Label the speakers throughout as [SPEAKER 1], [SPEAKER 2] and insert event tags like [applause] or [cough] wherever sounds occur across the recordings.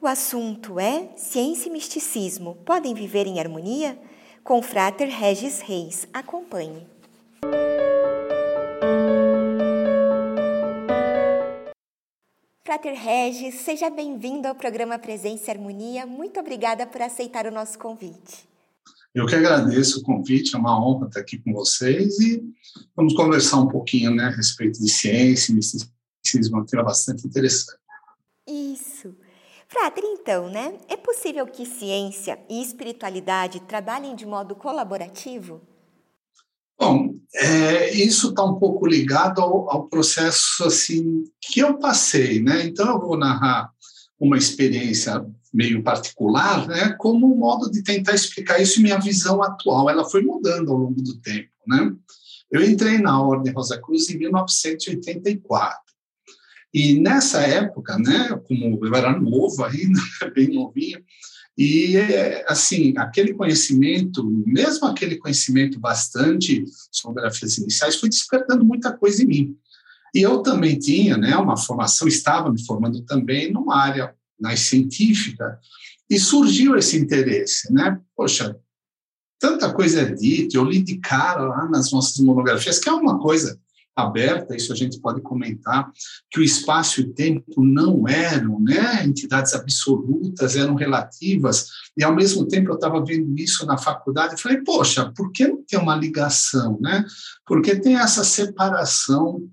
[SPEAKER 1] O assunto é Ciência e Misticismo podem viver em harmonia? Com o Frater Regis Reis. Acompanhe. Frater Regis, seja bem-vindo ao programa Presença e Harmonia. Muito obrigada por aceitar o nosso convite.
[SPEAKER 2] Eu que agradeço o convite, é uma honra estar aqui com vocês e vamos conversar um pouquinho né, a respeito de ciência e misticismo, um tema bastante interessante.
[SPEAKER 1] Isso. Frater, então, né? É possível que ciência e espiritualidade trabalhem de modo colaborativo?
[SPEAKER 2] Bom, é, isso está um pouco ligado ao, ao, processo assim que eu passei, né? Então eu vou narrar uma experiência meio particular, né? Como um modo de tentar explicar isso e minha visão atual. Ela foi mudando ao longo do tempo, né? Eu entrei na Ordem Rosa Cruz em 1984 e nessa época, né, como eu era novo ainda, [laughs] bem novinho, e assim, aquele conhecimento, mesmo aquele conhecimento bastante sobre as iniciais, foi despertando muita coisa em mim. E eu também tinha, né, uma formação, estava me formando também numa área mais científica, e surgiu esse interesse, né? Poxa, tanta coisa é dita, eu li de cara lá nas nossas monografias, que é uma coisa aberta, isso a gente pode comentar, que o espaço e o tempo não eram né, entidades absolutas, eram relativas, e ao mesmo tempo eu estava vendo isso na faculdade e falei, poxa, por que não tem uma ligação? Né? Porque tem essa separação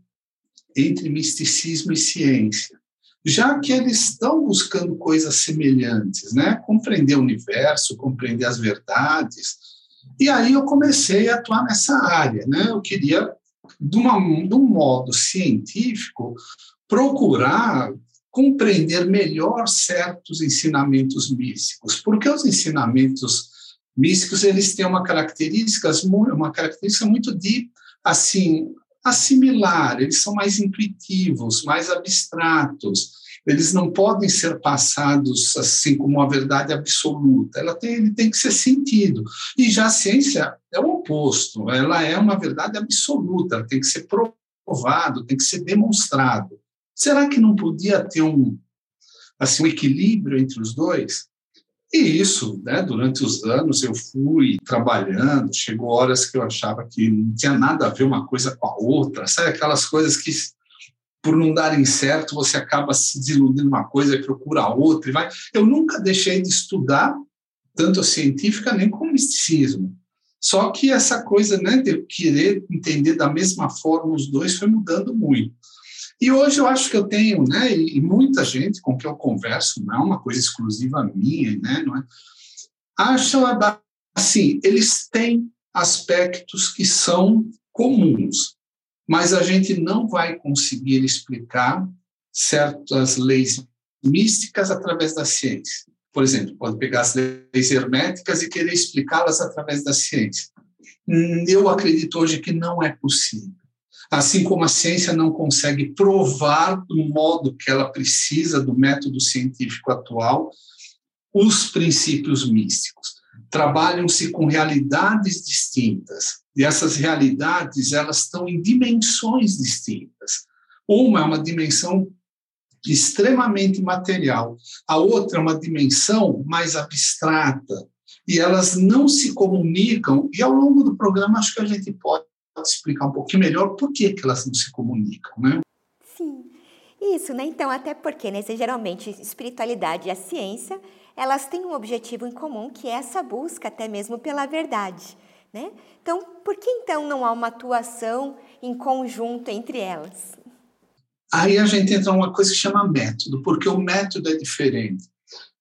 [SPEAKER 2] entre misticismo e ciência já que eles estão buscando coisas semelhantes, né? Compreender o universo, compreender as verdades. E aí eu comecei a atuar nessa área, né? Eu queria de, uma, de um modo científico, procurar compreender melhor certos ensinamentos místicos, porque os ensinamentos místicos eles têm uma característica, uma característica muito de assim assimilar, eles são mais intuitivos, mais abstratos, eles não podem ser passados assim como uma verdade absoluta, ela tem, ele tem que ser sentido. E já a ciência é o oposto, ela é uma verdade absoluta, ela tem que ser provado, tem que ser demonstrado. Será que não podia ter um, assim, um equilíbrio entre os dois? E isso, né, durante os anos eu fui trabalhando, chegou horas que eu achava que não tinha nada a ver uma coisa com a outra, sabe aquelas coisas que por não darem certo, você acaba se desiludindo uma coisa e procura outra. E vai. Eu nunca deixei de estudar, tanto a científica nem como misticismo. Só que essa coisa né, de eu querer entender da mesma forma os dois foi mudando muito. E hoje eu acho que eu tenho, né, e muita gente com quem eu converso, não é uma coisa exclusiva minha, né, não é? Acham assim, eles têm aspectos que são comuns, mas a gente não vai conseguir explicar certas leis místicas através da ciência. Por exemplo, pode pegar as leis herméticas e querer explicá-las através da ciência. Eu acredito hoje que não é possível. Assim como a ciência não consegue provar do modo que ela precisa do método científico atual os princípios místicos. Trabalham-se com realidades distintas, e essas realidades, elas estão em dimensões distintas. Uma é uma dimensão extremamente material, a outra é uma dimensão mais abstrata, e elas não se comunicam, e ao longo do programa acho que a gente pode explicar um pouquinho melhor por que, que elas não se comunicam, né?
[SPEAKER 1] Sim, isso, né? Então, até porque, né, geralmente, espiritualidade e a ciência, elas têm um objetivo em comum, que é essa busca até mesmo pela verdade. Né? Então, por que então não há uma atuação em conjunto entre elas?
[SPEAKER 2] Aí a gente entra numa coisa que chama método, porque o método é diferente.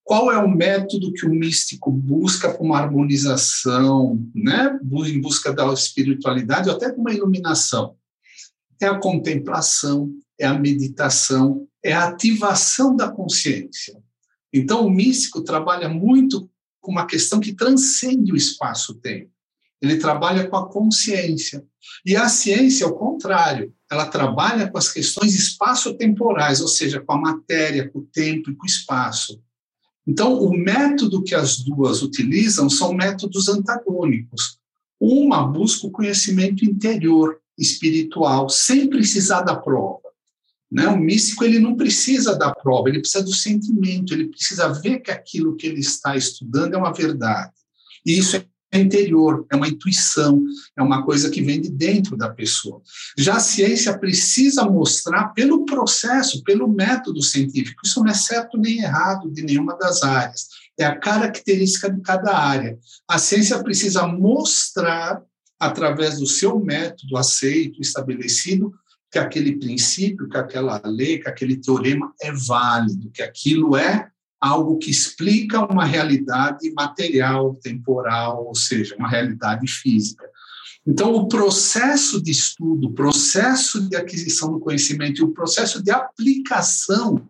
[SPEAKER 2] Qual é o método que o místico busca para uma harmonização, né? em busca da espiritualidade ou até de uma iluminação? É a contemplação, é a meditação, é a ativação da consciência. Então, o místico trabalha muito com uma questão que transcende o espaço-tempo ele trabalha com a consciência. E a ciência, ao contrário, ela trabalha com as questões espaço-temporais, ou seja, com a matéria, com o tempo e com o espaço. Então, o método que as duas utilizam são métodos antagônicos. Uma busca o conhecimento interior, espiritual, sem precisar da prova. Né? O místico ele não precisa da prova, ele precisa do sentimento, ele precisa ver que aquilo que ele está estudando é uma verdade. E isso é interior, é uma intuição, é uma coisa que vem de dentro da pessoa. Já a ciência precisa mostrar pelo processo, pelo método científico. Isso não é certo nem errado de nenhuma das áreas. É a característica de cada área. A ciência precisa mostrar, através do seu método aceito, estabelecido, que aquele princípio, que aquela lei, que aquele teorema é válido, que aquilo é algo que explica uma realidade material, temporal, ou seja, uma realidade física. Então, o processo de estudo, o processo de aquisição do conhecimento e o processo de aplicação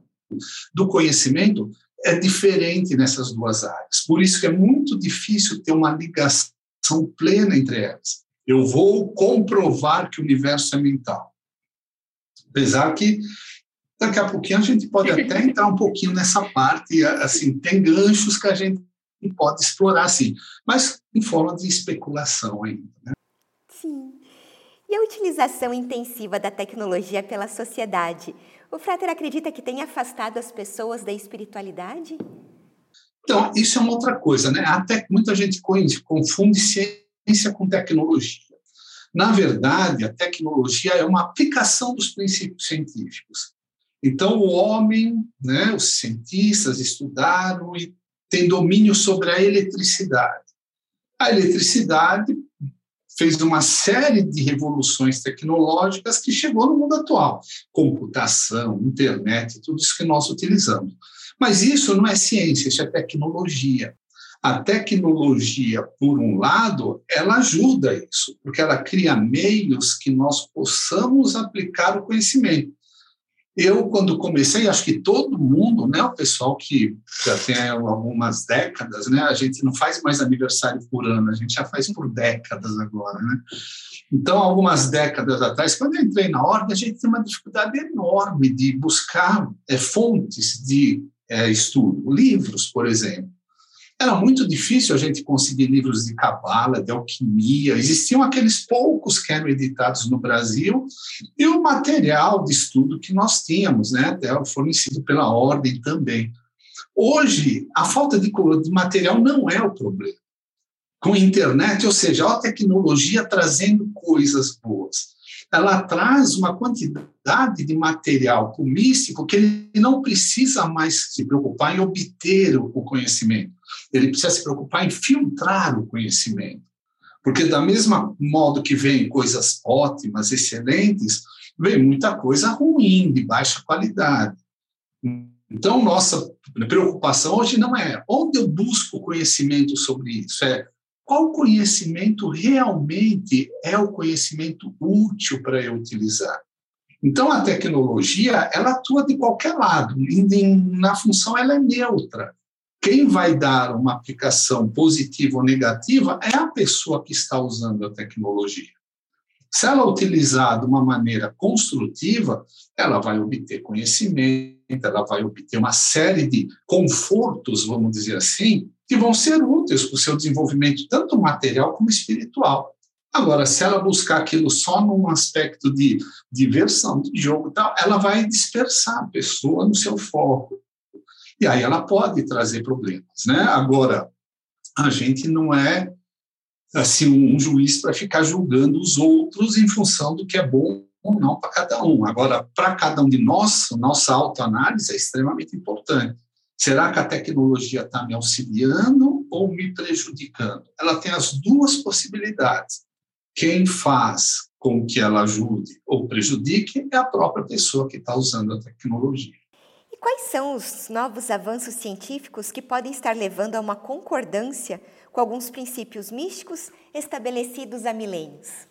[SPEAKER 2] do conhecimento é diferente nessas duas áreas. Por isso que é muito difícil ter uma ligação plena entre elas. Eu vou comprovar que o universo é mental. Apesar que daqui a pouquinho a gente pode até [laughs] entrar um pouquinho nessa parte, assim, tem ganchos que a gente pode explorar, sim, mas em forma de especulação ainda. Né?
[SPEAKER 1] Sim. E a utilização intensiva da tecnologia pela sociedade, o Frater acredita que tem afastado as pessoas da espiritualidade?
[SPEAKER 2] Então, isso é uma outra coisa, né? Até muita gente confunde ciência com tecnologia. Na verdade, a tecnologia é uma aplicação dos princípios científicos. Então, o homem, né, os cientistas estudaram e têm domínio sobre a eletricidade. A eletricidade fez uma série de revoluções tecnológicas que chegou no mundo atual. Computação, internet, tudo isso que nós utilizamos. Mas isso não é ciência, isso é tecnologia. A tecnologia, por um lado, ela ajuda isso, porque ela cria meios que nós possamos aplicar o conhecimento. Eu, quando comecei, acho que todo mundo, né, o pessoal que já tem algumas décadas, né, a gente não faz mais aniversário por ano, a gente já faz por décadas agora, né? Então, algumas décadas atrás, quando eu entrei na ordem, a gente tem uma dificuldade enorme de buscar é, fontes de é, estudo, livros, por exemplo. Era muito difícil a gente conseguir livros de cabala, de alquimia. Existiam aqueles poucos que eram editados no Brasil e o material de estudo que nós tínhamos, né, até fornecido pela ordem também. Hoje, a falta de, de material não é o problema. Com a internet, ou seja, a tecnologia trazendo coisas boas ela traz uma quantidade de material místico que ele não precisa mais se preocupar em obter o conhecimento. Ele precisa se preocupar em filtrar o conhecimento. Porque, da mesma modo que vem coisas ótimas, excelentes, vem muita coisa ruim, de baixa qualidade. Então, nossa preocupação hoje não é onde eu busco conhecimento sobre isso, é qual conhecimento realmente é o conhecimento útil para eu utilizar. Então, a tecnologia, ela atua de qualquer lado, na função ela é neutra. Quem vai dar uma aplicação positiva ou negativa é a pessoa que está usando a tecnologia. Se ela utilizar de uma maneira construtiva, ela vai obter conhecimento, ela vai obter uma série de confortos, vamos dizer assim, que vão ser úteis para o seu desenvolvimento, tanto material como espiritual. Agora, se ela buscar aquilo só num aspecto de diversão, de jogo e tal, ela vai dispersar a pessoa no seu foco. E aí ela pode trazer problemas, né? Agora, a gente não é assim um juiz para ficar julgando os outros em função do que é bom ou não para cada um. Agora, para cada um de nós, nossa autoanálise é extremamente importante. Será que a tecnologia está me auxiliando ou me prejudicando? Ela tem as duas possibilidades. Quem faz com que ela ajude ou prejudique é a própria pessoa que está usando a tecnologia.
[SPEAKER 1] Quais são os novos avanços científicos que podem estar levando a uma concordância com alguns princípios místicos estabelecidos há milênios?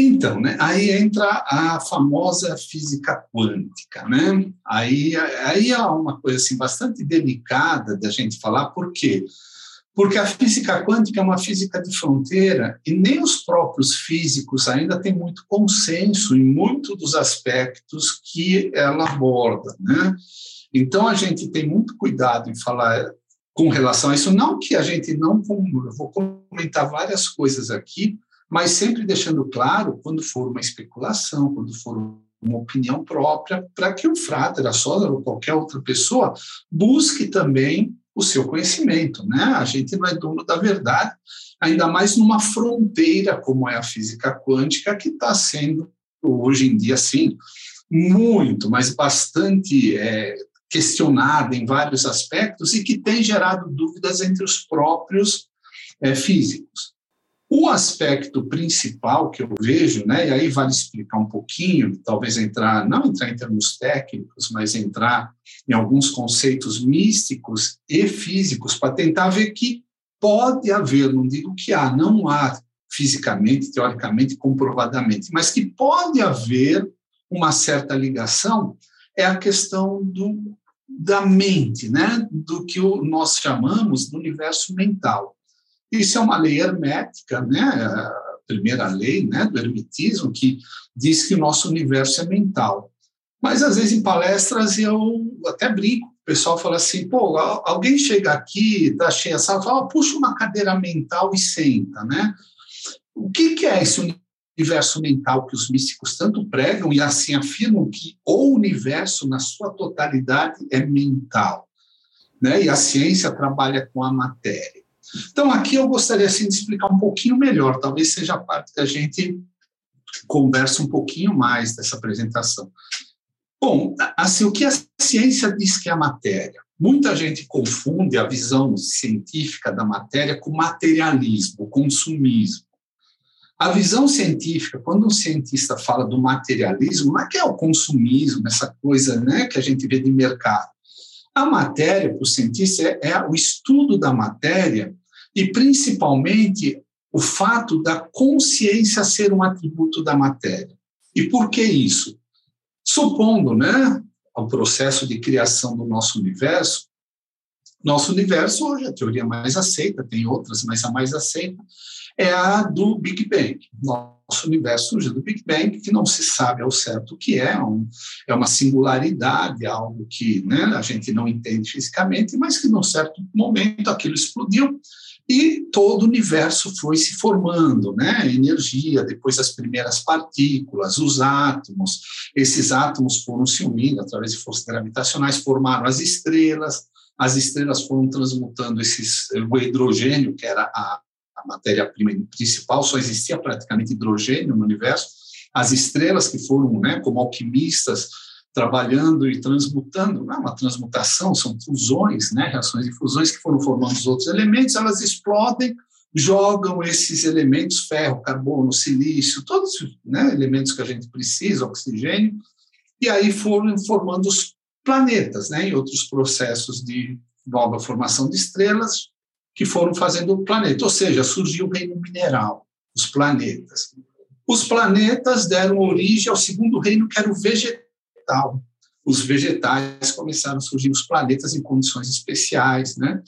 [SPEAKER 2] Então, né, aí entra a famosa física quântica, né? Aí, aí é uma coisa assim bastante delicada da gente falar, por quê? Porque a física quântica é uma física de fronteira e nem os próprios físicos ainda têm muito consenso em muitos dos aspectos que ela aborda, né? Então a gente tem muito cuidado em falar com relação a isso, não que a gente não eu vou comentar várias coisas aqui, mas sempre deixando claro quando for uma especulação, quando for uma opinião própria, para que o frater, a sogra ou qualquer outra pessoa busque também o seu conhecimento, né? A gente não é dono da verdade, ainda mais numa fronteira como é a física quântica, que está sendo hoje em dia, sim, muito, mas bastante é, questionada em vários aspectos e que tem gerado dúvidas entre os próprios é, físicos. O aspecto principal que eu vejo, né, e aí vale explicar um pouquinho, talvez entrar, não entrar em termos técnicos, mas entrar em alguns conceitos místicos e físicos para tentar ver que pode haver, não digo que há, não há fisicamente, teoricamente, comprovadamente, mas que pode haver uma certa ligação, é a questão do, da mente, né, do que nós chamamos do universo mental. Isso é uma lei hermética, né? a primeira lei né, do hermetismo, que diz que o nosso universo é mental. Mas, às vezes, em palestras, eu até brinco, o pessoal fala assim, pô, alguém chega aqui, está cheia a sala, fala, puxa uma cadeira mental e senta, né? O que, que é esse universo mental que os místicos tanto pregam e assim afirmam que o universo, na sua totalidade, é mental? Né? E a ciência trabalha com a matéria. Então, aqui eu gostaria assim, de explicar um pouquinho melhor, talvez seja a parte que a gente conversa um pouquinho mais dessa apresentação. Bom, assim, o que a ciência diz que é a matéria? Muita gente confunde a visão científica da matéria com materialismo, consumismo. A visão científica, quando um cientista fala do materialismo, não é que é o consumismo, essa coisa né, que a gente vê de mercado. A matéria, para o cientista, é, é o estudo da matéria e, principalmente, o fato da consciência ser um atributo da matéria. E por que isso? Supondo, né, o processo de criação do nosso universo, nosso universo hoje, a teoria mais aceita, tem outras, mas a mais aceita, é a do Big Bang. Nosso universo surgiu do Big Bang, que não se sabe ao certo o que é, um, é uma singularidade, algo que né, a gente não entende fisicamente, mas que num certo momento aquilo explodiu e todo o universo foi se formando, né? Energia, depois as primeiras partículas, os átomos. Esses átomos foram se unindo através de forças gravitacionais, formaram as estrelas. As estrelas foram transmutando esses, o hidrogênio, que era a, a matéria-prima principal, só existia praticamente hidrogênio no universo. As estrelas que foram, né, como alquimistas, trabalhando e transmutando, não é uma transmutação, são fusões, né, reações de fusões que foram formando os outros elementos, elas explodem, jogam esses elementos, ferro, carbono, silício, todos né, elementos que a gente precisa, oxigênio, e aí foram formando os planetas, né, em outros processos de nova formação de estrelas, que foram fazendo o planeta, ou seja, surgiu o reino mineral, os planetas. Os planetas deram origem ao segundo reino, que era o vegetal, vegetal. Os vegetais começaram a surgir os planetas em condições especiais, né?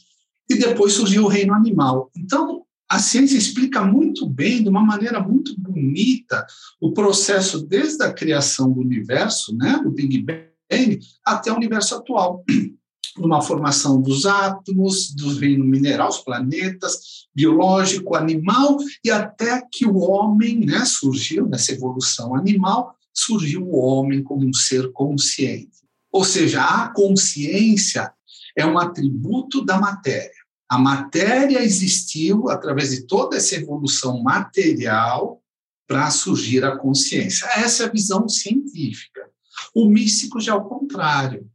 [SPEAKER 2] E depois surgiu o reino animal. Então, a ciência explica muito bem, de uma maneira muito bonita, o processo desde a criação do universo, né, do Big Bang, até o universo atual. [clears throat] Uma formação dos átomos, do reino mineral, os planetas, biológico, animal, e até que o homem né, surgiu nessa evolução animal, surgiu o homem como um ser consciente. Ou seja, a consciência é um atributo da matéria. A matéria existiu através de toda essa evolução material para surgir a consciência. Essa é a visão científica. O místico já é o contrário,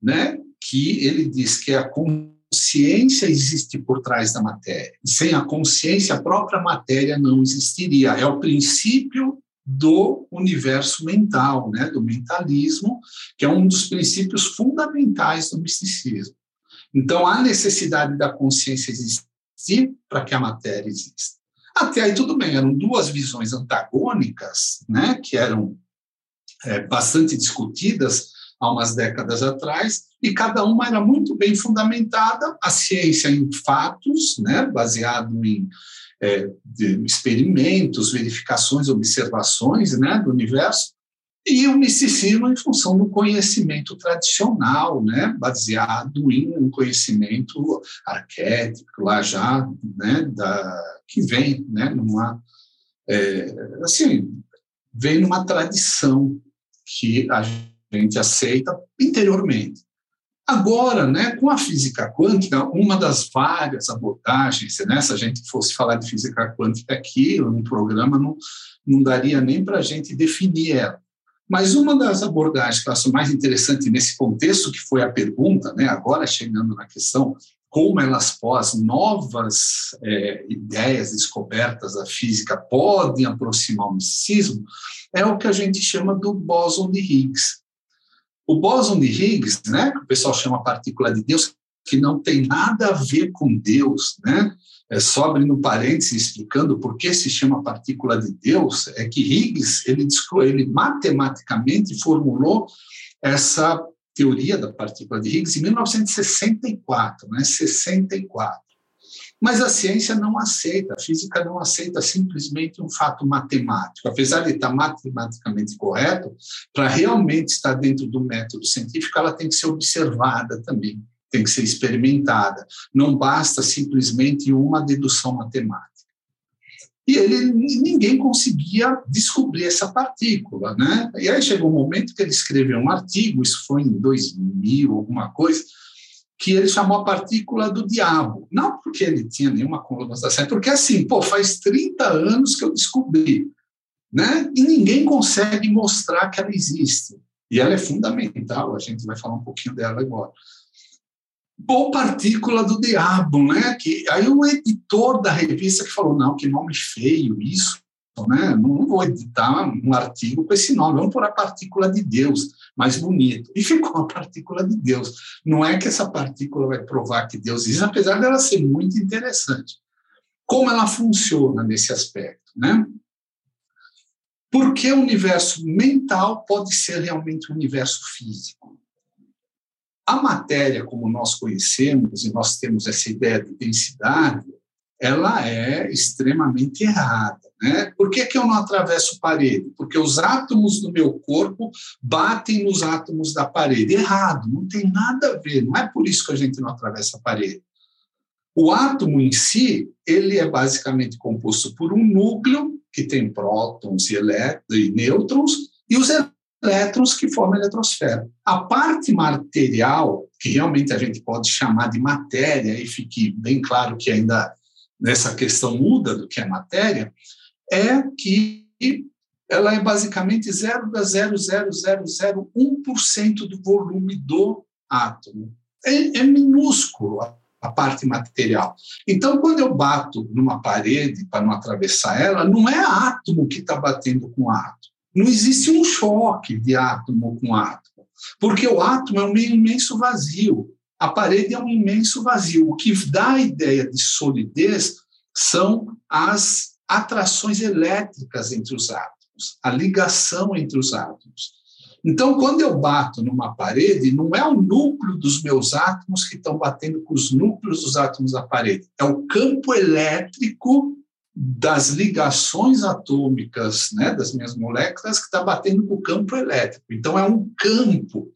[SPEAKER 2] né? que ele diz que a consciência existe por trás da matéria. Sem a consciência, a própria matéria não existiria. É o princípio do universo mental, né, do mentalismo, que é um dos princípios fundamentais do misticismo. Então, há necessidade da consciência existir para que a matéria exista. Até aí tudo bem, eram duas visões antagônicas, né, que eram é, bastante discutidas há umas décadas atrás, e cada uma era muito bem fundamentada, a ciência em fatos, né, baseado em é, experimentos, verificações, observações né, do universo, e o misticismo em função do conhecimento tradicional, né, baseado em um conhecimento arquétipo, lá já, né, da, que vem né, numa, é, assim, vem numa tradição que a gente aceita interiormente. Agora, né, com a física quântica, uma das várias abordagens, né, se a gente fosse falar de física quântica aqui, no programa, não, não daria nem para a gente definir ela. Mas uma das abordagens que eu acho mais interessante nesse contexto, que foi a pergunta, né, agora chegando na questão como elas pós novas é, ideias descobertas da física podem aproximar o misticismo, é o que a gente chama do bóson de Higgs. O bóson de Higgs, né, que o pessoal chama partícula de Deus, que não tem nada a ver com Deus, né? É só abrindo parênteses explicando por que se chama partícula de Deus, é que Higgs, ele, ele matematicamente formulou essa teoria da partícula de Higgs em 1964, né? 64. Mas a ciência não aceita, a física não aceita simplesmente um fato matemático. Apesar de estar matematicamente correto, para realmente estar dentro do método científico, ela tem que ser observada também, tem que ser experimentada. Não basta simplesmente uma dedução matemática. E ele, ninguém conseguia descobrir essa partícula, né? E aí chegou um momento que ele escreveu um artigo, isso foi em 2000, alguma coisa, que ele chamou a partícula do diabo. Não porque ele tinha nenhuma conotação, porque assim, pô, faz 30 anos que eu descobri, né? E ninguém consegue mostrar que ela existe. E ela é fundamental, a gente vai falar um pouquinho dela agora. Ou partícula do diabo, né? Que aí o editor da revista que falou, não, que nome feio isso, né? Não vou editar um artigo com esse nome, vamos pôr a partícula de Deus, mais bonito. E ficou a partícula de Deus. Não é que essa partícula vai provar que Deus existe, apesar dela ser muito interessante. Como ela funciona nesse aspecto, né? Porque o universo mental pode ser realmente um universo físico. A matéria, como nós conhecemos, e nós temos essa ideia de densidade, ela é extremamente errada. Né? Por que, que eu não atravesso parede? Porque os átomos do meu corpo batem nos átomos da parede. Errado, não tem nada a ver, não é por isso que a gente não atravessa a parede. O átomo em si, ele é basicamente composto por um núcleo que tem prótons e, e nêutrons e os elétrons que formam a eletrosfera. A parte material, que realmente a gente pode chamar de matéria, e fique bem claro que ainda nessa questão muda do que é matéria, é que ela é basicamente 0,00001% do volume do átomo. É, é minúsculo a, a parte material. Então, quando eu bato numa parede para não atravessar ela, não é átomo que está batendo com átomo. Não existe um choque de átomo com átomo, porque o átomo é um imenso vazio. A parede é um imenso vazio. O que dá a ideia de solidez são as atrações elétricas entre os átomos, a ligação entre os átomos. Então, quando eu bato numa parede, não é o núcleo dos meus átomos que estão batendo com os núcleos dos átomos da parede, é o campo elétrico das ligações atômicas né, das minhas moléculas que está batendo com o campo elétrico. Então, é um campo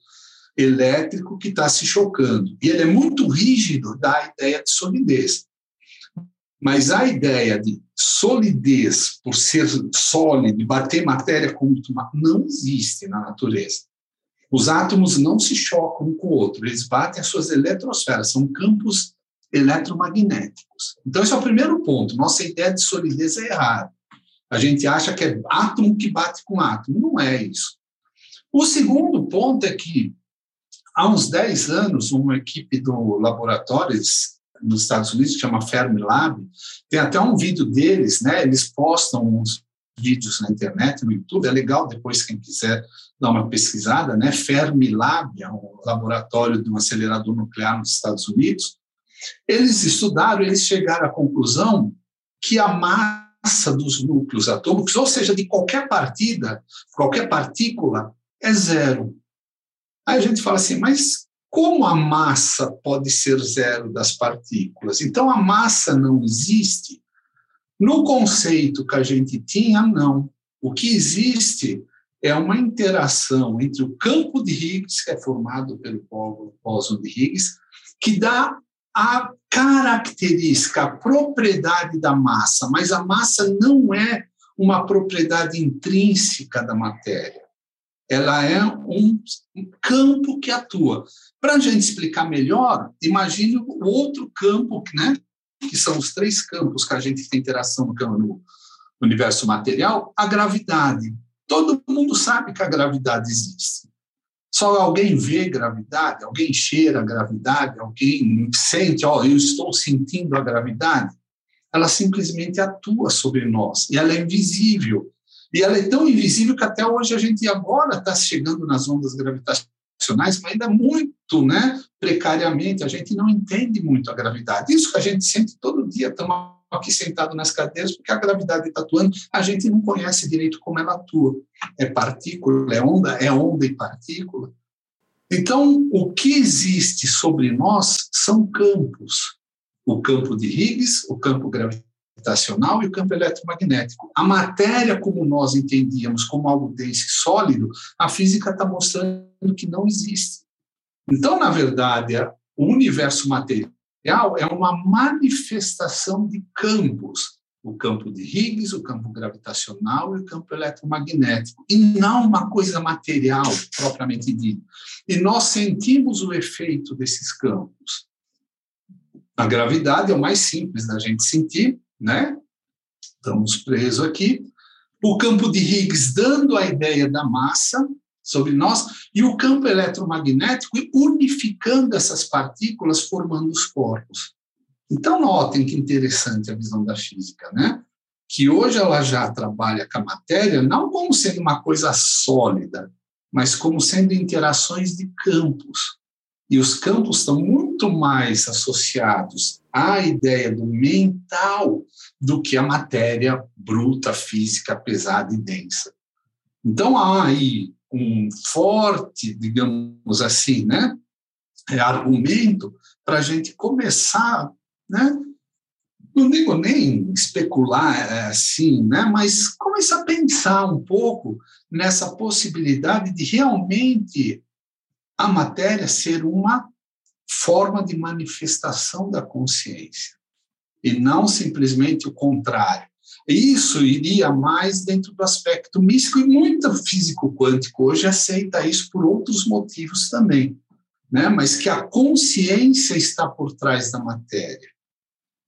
[SPEAKER 2] elétrico que está se chocando. E ele é muito rígido da ideia de solidez. Mas a ideia de solidez, por ser sólido, bater matéria com não existe na natureza. Os átomos não se chocam um com o outro, eles batem as suas eletrosferas, são campos eletromagnéticos. Então, esse é o primeiro ponto. Nossa ideia de solidez é errada. A gente acha que é átomo que bate com átomo. Não é isso. O segundo ponto é que, há uns 10 anos, uma equipe do Laboratórios nos Estados Unidos, que chama Fermilab, tem até um vídeo deles, né? Eles postam uns vídeos na internet, no YouTube, é legal depois quem quiser dar uma pesquisada, né? Fermilab é um laboratório de um acelerador nuclear nos Estados Unidos. Eles estudaram, eles chegaram à conclusão que a massa dos núcleos atômicos, ou seja, de qualquer partida, qualquer partícula, é zero. Aí a gente fala assim, mas como a massa pode ser zero das partículas? Então, a massa não existe? No conceito que a gente tinha, não. O que existe é uma interação entre o campo de Higgs, que é formado pelo bóson de Higgs, que dá a característica, a propriedade da massa, mas a massa não é uma propriedade intrínseca da matéria. Ela é um campo que atua. Para a gente explicar melhor, imagine o outro campo, né, que são os três campos que a gente tem interação no, universo material, a gravidade. Todo mundo sabe que a gravidade existe. Só alguém vê gravidade, alguém cheira a gravidade, alguém sente, oh, eu estou sentindo a gravidade. Ela simplesmente atua sobre nós e ela é invisível. E ela é tão invisível que até hoje a gente agora está chegando nas ondas gravitacionais, mas ainda muito, né, precariamente, a gente não entende muito a gravidade. Isso que a gente sente todo dia, estamos aqui sentado nas cadeiras, porque a gravidade está atuando, a gente não conhece direito como ela atua. É partícula, é onda, é onda e partícula. Então, o que existe sobre nós são campos. O campo de Higgs, o campo gravitacional, gravitacional e o campo eletromagnético. A matéria, como nós entendíamos como algo denso e sólido, a física está mostrando que não existe. Então, na verdade, o universo material é uma manifestação de campos. O campo de Higgs, o campo gravitacional e o campo eletromagnético, e não uma coisa material propriamente dita. E nós sentimos o efeito desses campos. A gravidade é o mais simples da gente sentir, né? Estamos presos aqui. O campo de Higgs dando a ideia da massa sobre nós e o campo eletromagnético unificando essas partículas formando os corpos. Então notem que interessante a visão da física, né? Que hoje ela já trabalha com a matéria não como sendo uma coisa sólida, mas como sendo interações de campos. E os campos estão muito mais associados à ideia do mental do que a matéria bruta, física, pesada e densa. Então há aí um forte, digamos assim, né, é, argumento para a gente começar, né, não digo nem especular é, assim, né, mas começar a pensar um pouco nessa possibilidade de realmente a matéria ser uma forma de manifestação da consciência e não simplesmente o contrário. Isso iria mais dentro do aspecto místico e muito físico quântico hoje aceita isso por outros motivos também, né? Mas que a consciência está por trás da matéria.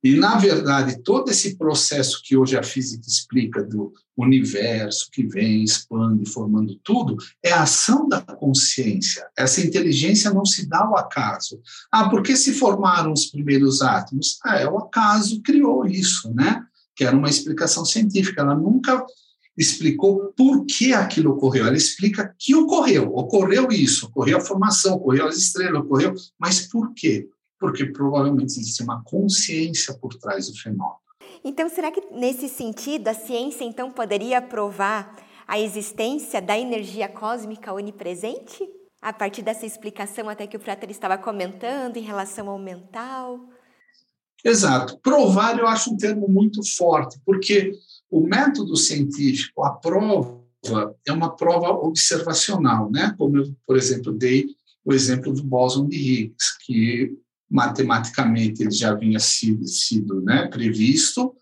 [SPEAKER 2] E, na verdade, todo esse processo que hoje a física explica do universo que vem, expande, formando tudo, é a ação da consciência. Essa inteligência não se dá ao acaso. Ah, por que se formaram os primeiros átomos? Ah, é o acaso criou isso, né? Que era uma explicação científica. Ela nunca explicou por que aquilo ocorreu. Ela explica que ocorreu. Ocorreu isso, ocorreu a formação, ocorreu as estrelas, ocorreu, mas por quê? Porque provavelmente existe uma consciência por trás do fenômeno.
[SPEAKER 1] Então, será que nesse sentido a ciência então poderia provar a existência da energia cósmica onipresente? A partir dessa explicação até que o Frater estava comentando em relação ao mental?
[SPEAKER 2] Exato. Provar eu acho um termo muito forte, porque o método científico, a prova, é uma prova observacional, né? Como eu, por exemplo, dei o exemplo do bóson de Higgs, que matematicamente ele já havia sido, sido né, previsto,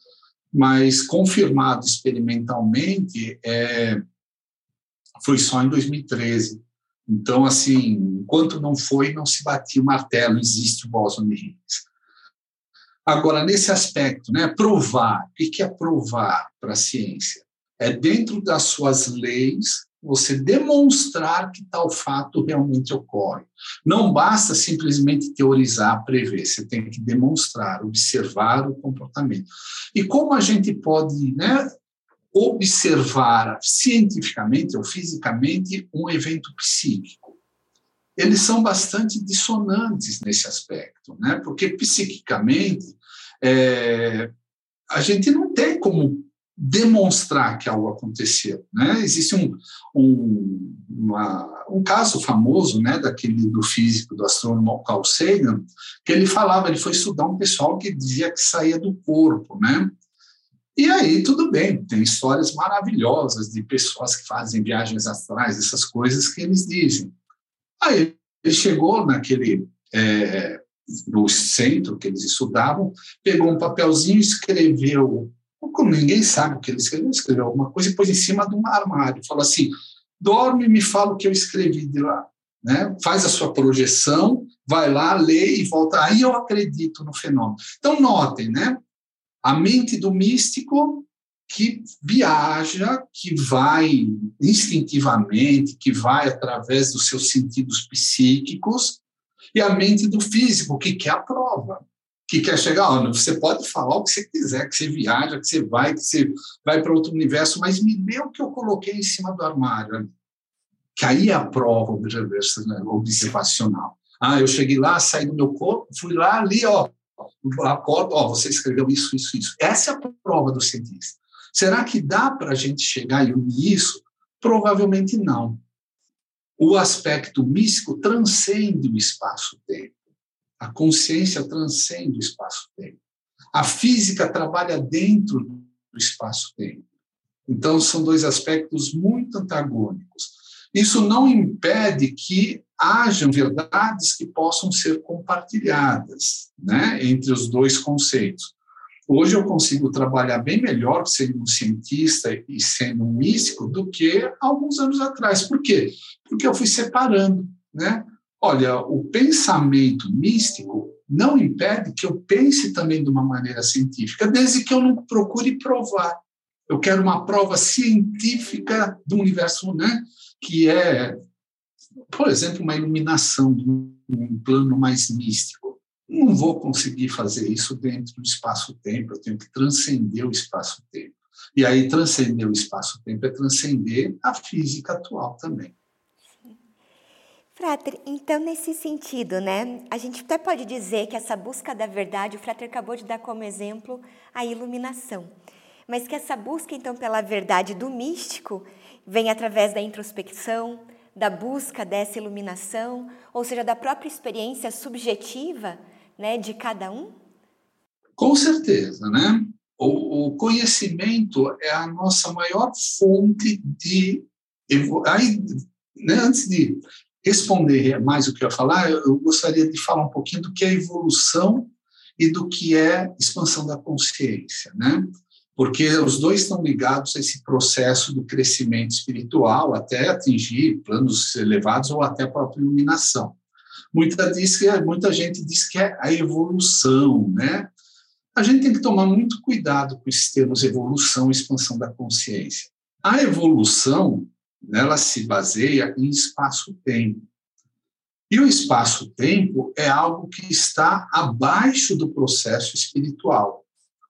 [SPEAKER 2] mas confirmado experimentalmente é, foi só em 2013. Então, assim, enquanto não foi, não se batia o martelo, existe o bóson de Higgs. Agora, nesse aspecto, né, provar, o que é provar para a ciência? É dentro das suas leis você demonstrar que tal fato realmente ocorre. Não basta simplesmente teorizar, prever, você tem que demonstrar, observar o comportamento. E como a gente pode né, observar cientificamente ou fisicamente um evento psíquico? Eles são bastante dissonantes nesse aspecto, né? porque psiquicamente é, a gente não tem como demonstrar que algo aconteceu. Né? Existe um, um, uma, um caso famoso né, daquele do físico, do astrônomo Carl Sagan, que ele falava, ele foi estudar um pessoal que dizia que saía do corpo, né? E aí, tudo bem, tem histórias maravilhosas de pessoas que fazem viagens astrais, essas coisas que eles dizem. Aí ele chegou naquele é, no centro que eles estudavam, pegou um papelzinho, escreveu como ninguém sabe o que ele escreveu, escreveu alguma coisa e pôs em cima de um armário. Falou assim: dorme e me fala o que eu escrevi de lá. Né? Faz a sua projeção, vai lá, lê e volta. Aí eu acredito no fenômeno. Então, notem, né? A mente do místico que viaja, que vai instintivamente, que vai através dos seus sentidos psíquicos, e a mente do físico, que quer a prova, que quer chegar, olha, você pode falar o que você quiser, que você viaja, que você vai, que você vai para outro universo, mas me lê o que eu coloquei em cima do armário. Que aí é a prova observacional. Ah, eu cheguei lá, saí do meu corpo, fui lá, ali, ó, acordo, ó, você escreveu isso, isso, isso. Essa é a prova do cientista. Será que dá para a gente chegar e unir isso? Provavelmente não. O aspecto místico transcende o espaço-tempo. A consciência transcende o espaço-tempo. A física trabalha dentro do espaço-tempo. Então, são dois aspectos muito antagônicos. Isso não impede que hajam verdades que possam ser compartilhadas né, entre os dois conceitos. Hoje eu consigo trabalhar bem melhor sendo um cientista e sendo um místico do que alguns anos atrás. Por quê? Porque eu fui separando, né? Olha, o pensamento místico não impede que eu pense também de uma maneira científica, desde que eu não procure provar. Eu quero uma prova científica do universo, né? Que é, por exemplo, uma iluminação de um plano mais místico não vou conseguir fazer isso dentro do espaço-tempo, eu tenho que transcender o espaço-tempo. E aí, transcender o espaço-tempo é transcender a física atual também.
[SPEAKER 1] Frater, então nesse sentido, né, a gente até pode dizer que essa busca da verdade, o Frater acabou de dar como exemplo a iluminação, mas que essa busca então pela verdade do místico vem através da introspecção, da busca dessa iluminação, ou seja, da própria experiência subjetiva né, de cada um?
[SPEAKER 2] Com certeza, né? O, o conhecimento é a nossa maior fonte de. Aí, né, antes de responder mais o que eu ia falar, eu gostaria de falar um pouquinho do que é evolução e do que é expansão da consciência, né? Porque os dois estão ligados a esse processo do crescimento espiritual até atingir planos elevados ou até a própria iluminação. Muita, diz que, muita gente diz que é a evolução, né? A gente tem que tomar muito cuidado com esses termos evolução e expansão da consciência. A evolução, ela se baseia em espaço-tempo. E o espaço-tempo é algo que está abaixo do processo espiritual.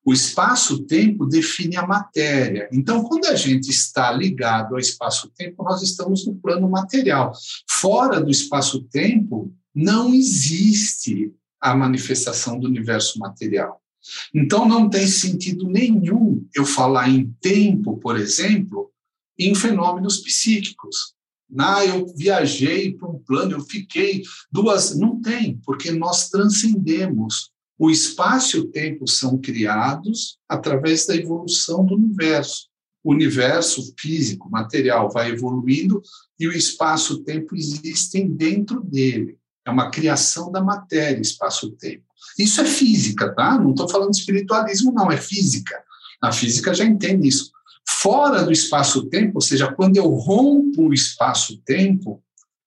[SPEAKER 2] O espaço-tempo define a matéria. Então, quando a gente está ligado ao espaço-tempo, nós estamos no plano material. Fora do espaço-tempo, não existe a manifestação do universo material. Então, não tem sentido nenhum eu falar em tempo, por exemplo, em fenômenos psíquicos. Ah, eu viajei para um plano, eu fiquei duas. Não tem, porque nós transcendemos. O espaço e o tempo são criados através da evolução do universo. O universo físico, material, vai evoluindo e o espaço e o tempo existem dentro dele. É uma criação da matéria, espaço-tempo. Isso é física, tá? Não estou falando de espiritualismo, não, é física. A física já entende isso. Fora do espaço-tempo, ou seja, quando eu rompo o espaço-tempo,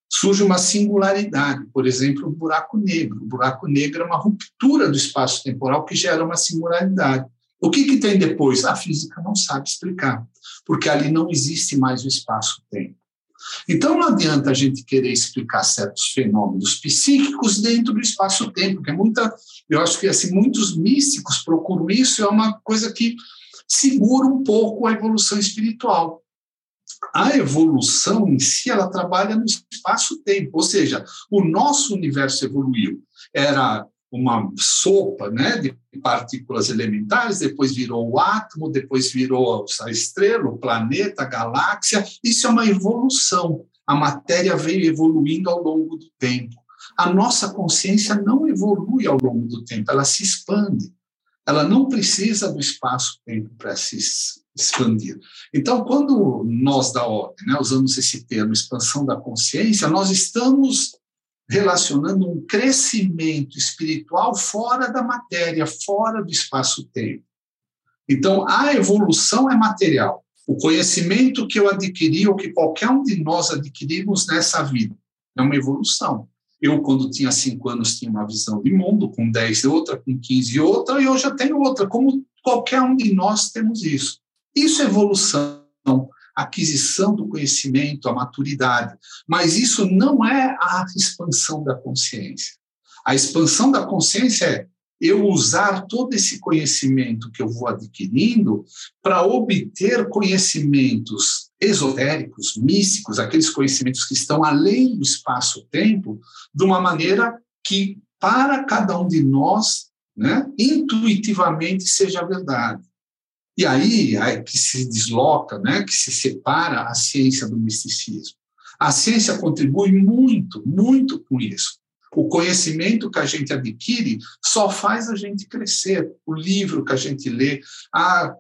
[SPEAKER 2] surge uma singularidade. Por exemplo, o buraco negro. O buraco negro é uma ruptura do espaço temporal que gera uma singularidade. O que, que tem depois? A física não sabe explicar, porque ali não existe mais o espaço-tempo. Então, não adianta a gente querer explicar certos fenômenos psíquicos dentro do espaço-tempo, que é muita. Eu acho que assim, muitos místicos procuram isso, é uma coisa que segura um pouco a evolução espiritual. A evolução em si, ela trabalha no espaço-tempo, ou seja, o nosso universo evoluiu. Era uma sopa né, de partículas elementares, depois virou o átomo, depois virou a estrela, o planeta, a galáxia. Isso é uma evolução. A matéria veio evoluindo ao longo do tempo. A nossa consciência não evolui ao longo do tempo, ela se expande. Ela não precisa do espaço-tempo para se expandir. Então, quando nós da ordem né, usamos esse termo expansão da consciência, nós estamos relacionando um crescimento espiritual fora da matéria, fora do espaço-tempo. Então, a evolução é material. O conhecimento que eu adquiri ou que qualquer um de nós adquirimos nessa vida é uma evolução. Eu, quando tinha cinco anos, tinha uma visão de mundo, com 10 outra, com 15 outra, e hoje eu tenho outra. Como qualquer um de nós temos isso. Isso é evolução, aquisição do conhecimento, a maturidade. Mas isso não é a expansão da consciência. A expansão da consciência é eu usar todo esse conhecimento que eu vou adquirindo para obter conhecimentos esotéricos, místicos, aqueles conhecimentos que estão além do espaço-tempo, de uma maneira que, para cada um de nós, né, intuitivamente seja verdade. E aí é que se desloca, né, que se separa a ciência do misticismo. A ciência contribui muito, muito com isso. O conhecimento que a gente adquire só faz a gente crescer. O livro que a gente lê, a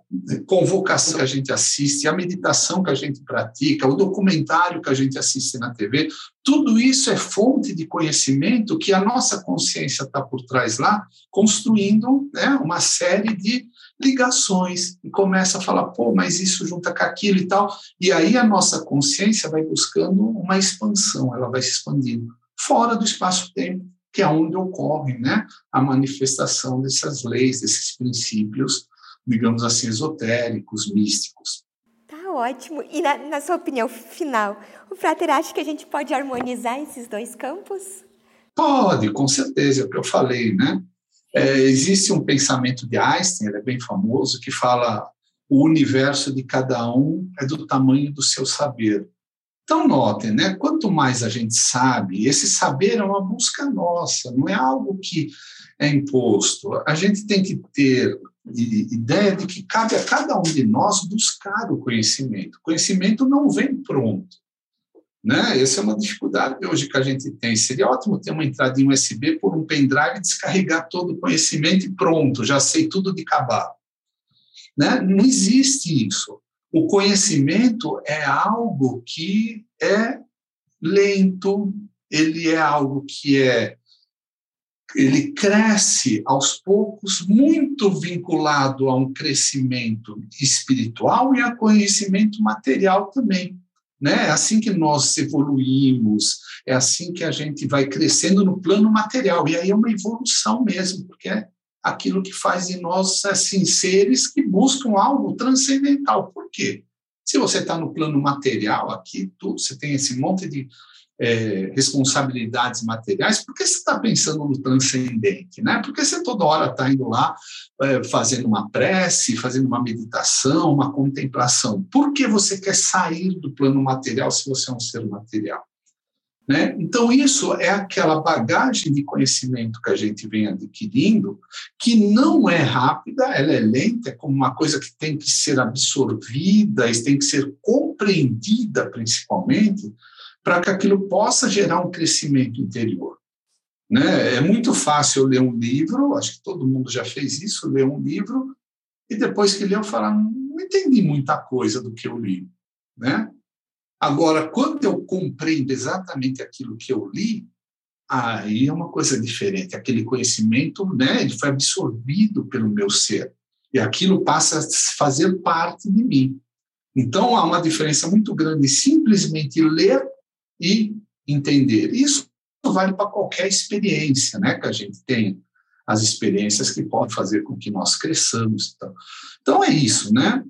[SPEAKER 2] convocação que a gente assiste, a meditação que a gente pratica, o documentário que a gente assiste na TV, tudo isso é fonte de conhecimento que a nossa consciência está por trás lá, construindo né, uma série de ligações e começa a falar, pô, mas isso junta com aquilo e tal. E aí a nossa consciência vai buscando uma expansão, ela vai se expandindo fora do espaço-tempo, que é onde ocorre né, a manifestação dessas leis, desses princípios, digamos assim, esotéricos, místicos.
[SPEAKER 1] Tá ótimo. E na, na sua opinião final, o Frater acha que a gente pode harmonizar esses dois campos?
[SPEAKER 2] Pode, com certeza, é o que eu falei, né? É, existe um pensamento de Einstein, ele é bem famoso, que fala o universo de cada um é do tamanho do seu saber. Então, notem, né? quanto mais a gente sabe, esse saber é uma busca nossa, não é algo que é imposto. A gente tem que ter ideia de que cabe a cada um de nós buscar o conhecimento. O conhecimento não vem pronto. Né? Essa é uma dificuldade hoje que a gente tem. Seria ótimo ter uma entrada em USB por um pendrive e descarregar todo o conhecimento e pronto, já sei tudo de cabalo. Né? Não existe isso. O conhecimento é algo que é lento, ele é algo que é ele cresce aos poucos, muito vinculado a um crescimento espiritual e a conhecimento material também. Né? É assim que nós evoluímos, é assim que a gente vai crescendo no plano material. E aí é uma evolução mesmo, porque é aquilo que faz de nós assim, seres que buscam algo transcendental. Por quê? Se você está no plano material aqui, tudo, você tem esse monte de é, responsabilidades materiais, por que você está pensando no transcendente? Né? Porque você toda hora está indo lá é, fazendo uma prece, fazendo uma meditação, uma contemplação. Por que você quer sair do plano material se você é um ser material? Né? Então, isso é aquela bagagem de conhecimento que a gente vem adquirindo, que não é rápida, ela é lenta, é como uma coisa que tem que ser absorvida, tem que ser compreendida, principalmente, para que aquilo possa gerar um crescimento interior. Né? É muito fácil eu ler um livro, acho que todo mundo já fez isso, ler um livro, e depois que leu, falar, não entendi muita coisa do que eu li. Né? Agora, quando eu compreendo exatamente aquilo que eu li, aí é uma coisa diferente. Aquele conhecimento, né, ele foi absorvido pelo meu ser e aquilo passa a fazer parte de mim. Então há uma diferença muito grande simplesmente ler e entender. Isso vale para qualquer experiência, né, que a gente tem as experiências que podem fazer com que nós cresçamos. Então, então é isso, né?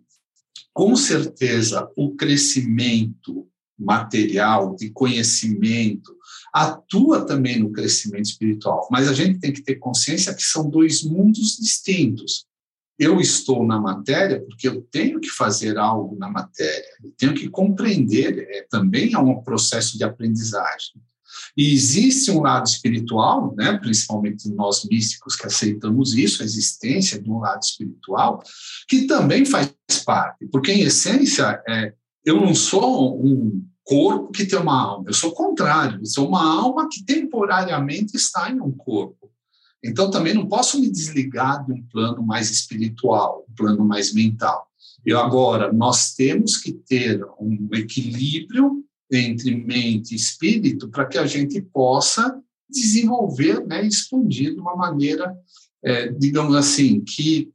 [SPEAKER 2] Com certeza, o crescimento material, de conhecimento, atua também no crescimento espiritual, mas a gente tem que ter consciência que são dois mundos distintos. Eu estou na matéria porque eu tenho que fazer algo na matéria, eu tenho que compreender, é, também é um processo de aprendizagem. E existe um lado espiritual, né, principalmente nós místicos que aceitamos isso, a existência de um lado espiritual, que também faz parte, porque em essência é, eu não sou um corpo que tem uma alma, eu sou o contrário, eu sou uma alma que temporariamente está em um corpo. Então também não posso me desligar de um plano mais espiritual, um plano mais mental. E agora nós temos que ter um equilíbrio entre mente e espírito para que a gente possa desenvolver, né, expandir de uma maneira, é, digamos assim, que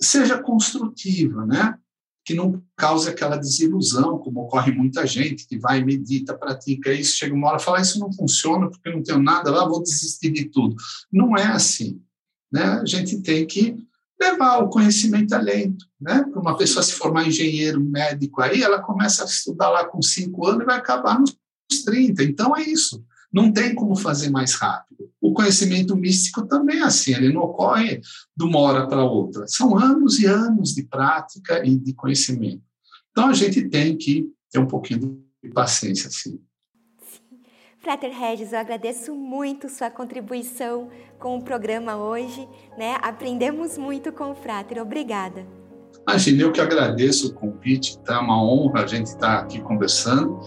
[SPEAKER 2] seja construtiva, né? que não cause aquela desilusão, como ocorre muita gente que vai, medita, pratica isso, chega uma hora e fala, isso não funciona porque não tenho nada lá, vou desistir de tudo. Não é assim. Né? A gente tem que levar o conhecimento além. Né? Para uma pessoa se formar engenheiro, médico, aí ela começa a estudar lá com cinco anos e vai acabar nos 30. Então é isso. Não tem como fazer mais rápido. O conhecimento místico também é assim, ele não ocorre de uma hora para outra. São anos e anos de prática e de conhecimento. Então a gente tem que ter um pouquinho de paciência, sim.
[SPEAKER 1] Frater Regis, eu agradeço muito sua contribuição com o programa hoje. Né? Aprendemos muito com o Frater. Obrigada.
[SPEAKER 2] Imagina, eu que agradeço o convite, tá? uma honra a gente estar aqui conversando.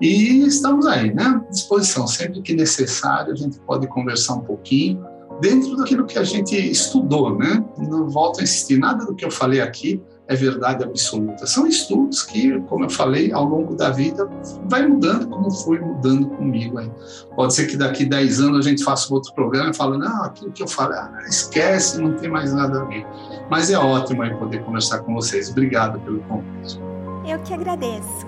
[SPEAKER 2] E estamos aí, né? À disposição. Sempre que necessário, a gente pode conversar um pouquinho dentro daquilo que a gente estudou, né? Não volto a insistir, nada do que eu falei aqui é verdade absoluta. São estudos que, como eu falei, ao longo da vida vai mudando, como foi mudando comigo. Pode ser que daqui 10 anos a gente faça outro programa e fale, não, aquilo que eu falei, ah, esquece, não tem mais nada a ver. Mas é ótimo aí poder conversar com vocês. Obrigado pelo convite.
[SPEAKER 1] Eu que agradeço.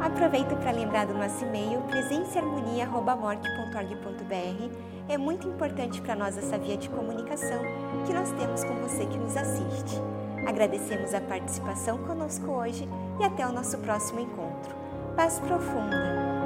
[SPEAKER 1] Aproveito para lembrar do nosso e-mail presenceharmonia.org.br. É muito importante para nós essa via de comunicação que nós temos com você que nos assiste. Agradecemos a participação conosco hoje e até o nosso próximo encontro. Paz profunda!